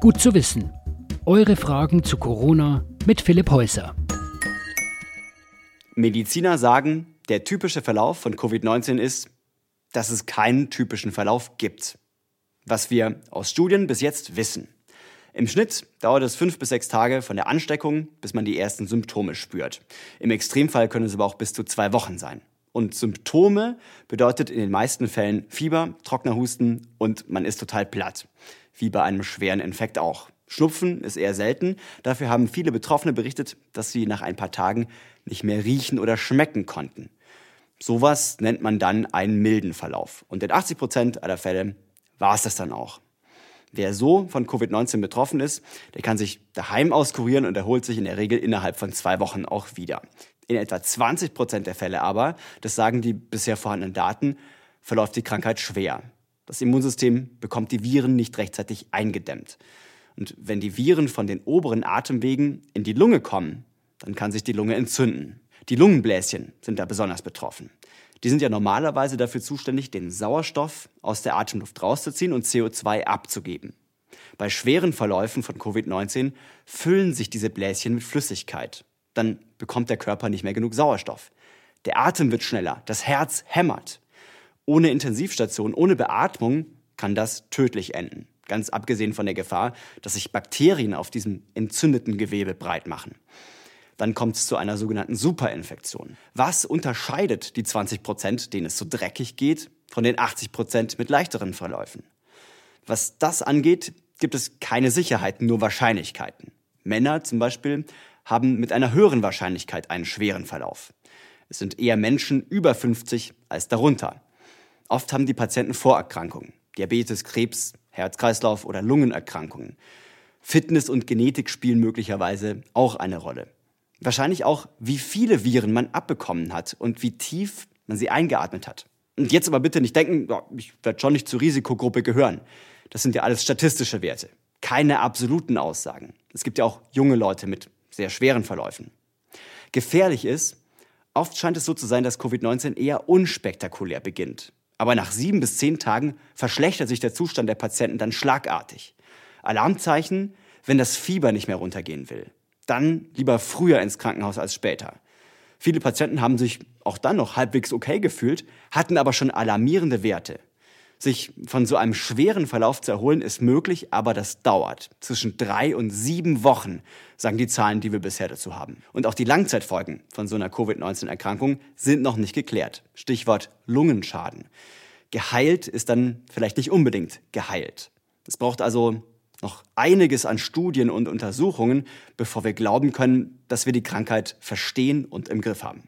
Gut zu wissen. Eure Fragen zu Corona mit Philipp Häuser. Mediziner sagen, der typische Verlauf von Covid-19 ist, dass es keinen typischen Verlauf gibt. Was wir aus Studien bis jetzt wissen. Im Schnitt dauert es fünf bis sechs Tage von der Ansteckung, bis man die ersten Symptome spürt. Im Extremfall können es aber auch bis zu zwei Wochen sein. Und Symptome bedeutet in den meisten Fällen Fieber, trockener Husten und man ist total platt. Wie bei einem schweren Infekt auch. Schnupfen ist eher selten. Dafür haben viele Betroffene berichtet, dass sie nach ein paar Tagen nicht mehr riechen oder schmecken konnten. Sowas nennt man dann einen milden Verlauf. Und in 80 Prozent aller Fälle war es das dann auch. Wer so von Covid-19 betroffen ist, der kann sich daheim auskurieren und erholt sich in der Regel innerhalb von zwei Wochen auch wieder. In etwa 20 Prozent der Fälle aber, das sagen die bisher vorhandenen Daten, verläuft die Krankheit schwer. Das Immunsystem bekommt die Viren nicht rechtzeitig eingedämmt. Und wenn die Viren von den oberen Atemwegen in die Lunge kommen, dann kann sich die Lunge entzünden. Die Lungenbläschen sind da besonders betroffen. Die sind ja normalerweise dafür zuständig, den Sauerstoff aus der Atemluft rauszuziehen und CO2 abzugeben. Bei schweren Verläufen von Covid-19 füllen sich diese Bläschen mit Flüssigkeit. Dann bekommt der Körper nicht mehr genug Sauerstoff. Der Atem wird schneller, das Herz hämmert. Ohne Intensivstation, ohne Beatmung kann das tödlich enden. Ganz abgesehen von der Gefahr, dass sich Bakterien auf diesem entzündeten Gewebe breit machen dann kommt es zu einer sogenannten Superinfektion. Was unterscheidet die 20 Prozent, denen es so dreckig geht, von den 80 Prozent mit leichteren Verläufen? Was das angeht, gibt es keine Sicherheiten, nur Wahrscheinlichkeiten. Männer zum Beispiel haben mit einer höheren Wahrscheinlichkeit einen schweren Verlauf. Es sind eher Menschen über 50 als darunter. Oft haben die Patienten Vorerkrankungen, Diabetes, Krebs, Herz-Kreislauf oder Lungenerkrankungen. Fitness und Genetik spielen möglicherweise auch eine Rolle. Wahrscheinlich auch, wie viele Viren man abbekommen hat und wie tief man sie eingeatmet hat. Und jetzt aber bitte nicht denken, ich werde schon nicht zur Risikogruppe gehören. Das sind ja alles statistische Werte, keine absoluten Aussagen. Es gibt ja auch junge Leute mit sehr schweren Verläufen. Gefährlich ist, oft scheint es so zu sein, dass Covid-19 eher unspektakulär beginnt. Aber nach sieben bis zehn Tagen verschlechtert sich der Zustand der Patienten dann schlagartig. Alarmzeichen, wenn das Fieber nicht mehr runtergehen will dann lieber früher ins Krankenhaus als später. Viele Patienten haben sich auch dann noch halbwegs okay gefühlt, hatten aber schon alarmierende Werte. Sich von so einem schweren Verlauf zu erholen ist möglich, aber das dauert. Zwischen drei und sieben Wochen, sagen die Zahlen, die wir bisher dazu haben. Und auch die Langzeitfolgen von so einer Covid-19-Erkrankung sind noch nicht geklärt. Stichwort Lungenschaden. Geheilt ist dann vielleicht nicht unbedingt geheilt. Es braucht also noch einiges an Studien und Untersuchungen, bevor wir glauben können, dass wir die Krankheit verstehen und im Griff haben.